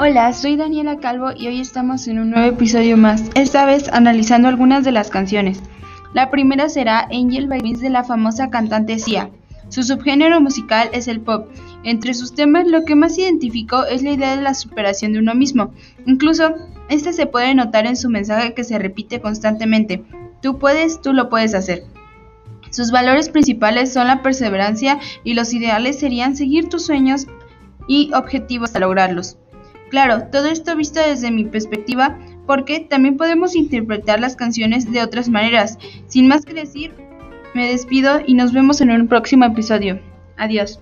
Hola, soy Daniela Calvo y hoy estamos en un nuevo episodio más, esta vez analizando algunas de las canciones. La primera será Angel by Vince de la famosa cantante Sia. Su subgénero musical es el pop. Entre sus temas lo que más identificó es la idea de la superación de uno mismo. Incluso, este se puede notar en su mensaje que se repite constantemente. Tú puedes, tú lo puedes hacer. Sus valores principales son la perseverancia y los ideales serían seguir tus sueños y objetivos hasta lograrlos. Claro, todo esto visto desde mi perspectiva, porque también podemos interpretar las canciones de otras maneras. Sin más que decir, me despido y nos vemos en un próximo episodio. Adiós.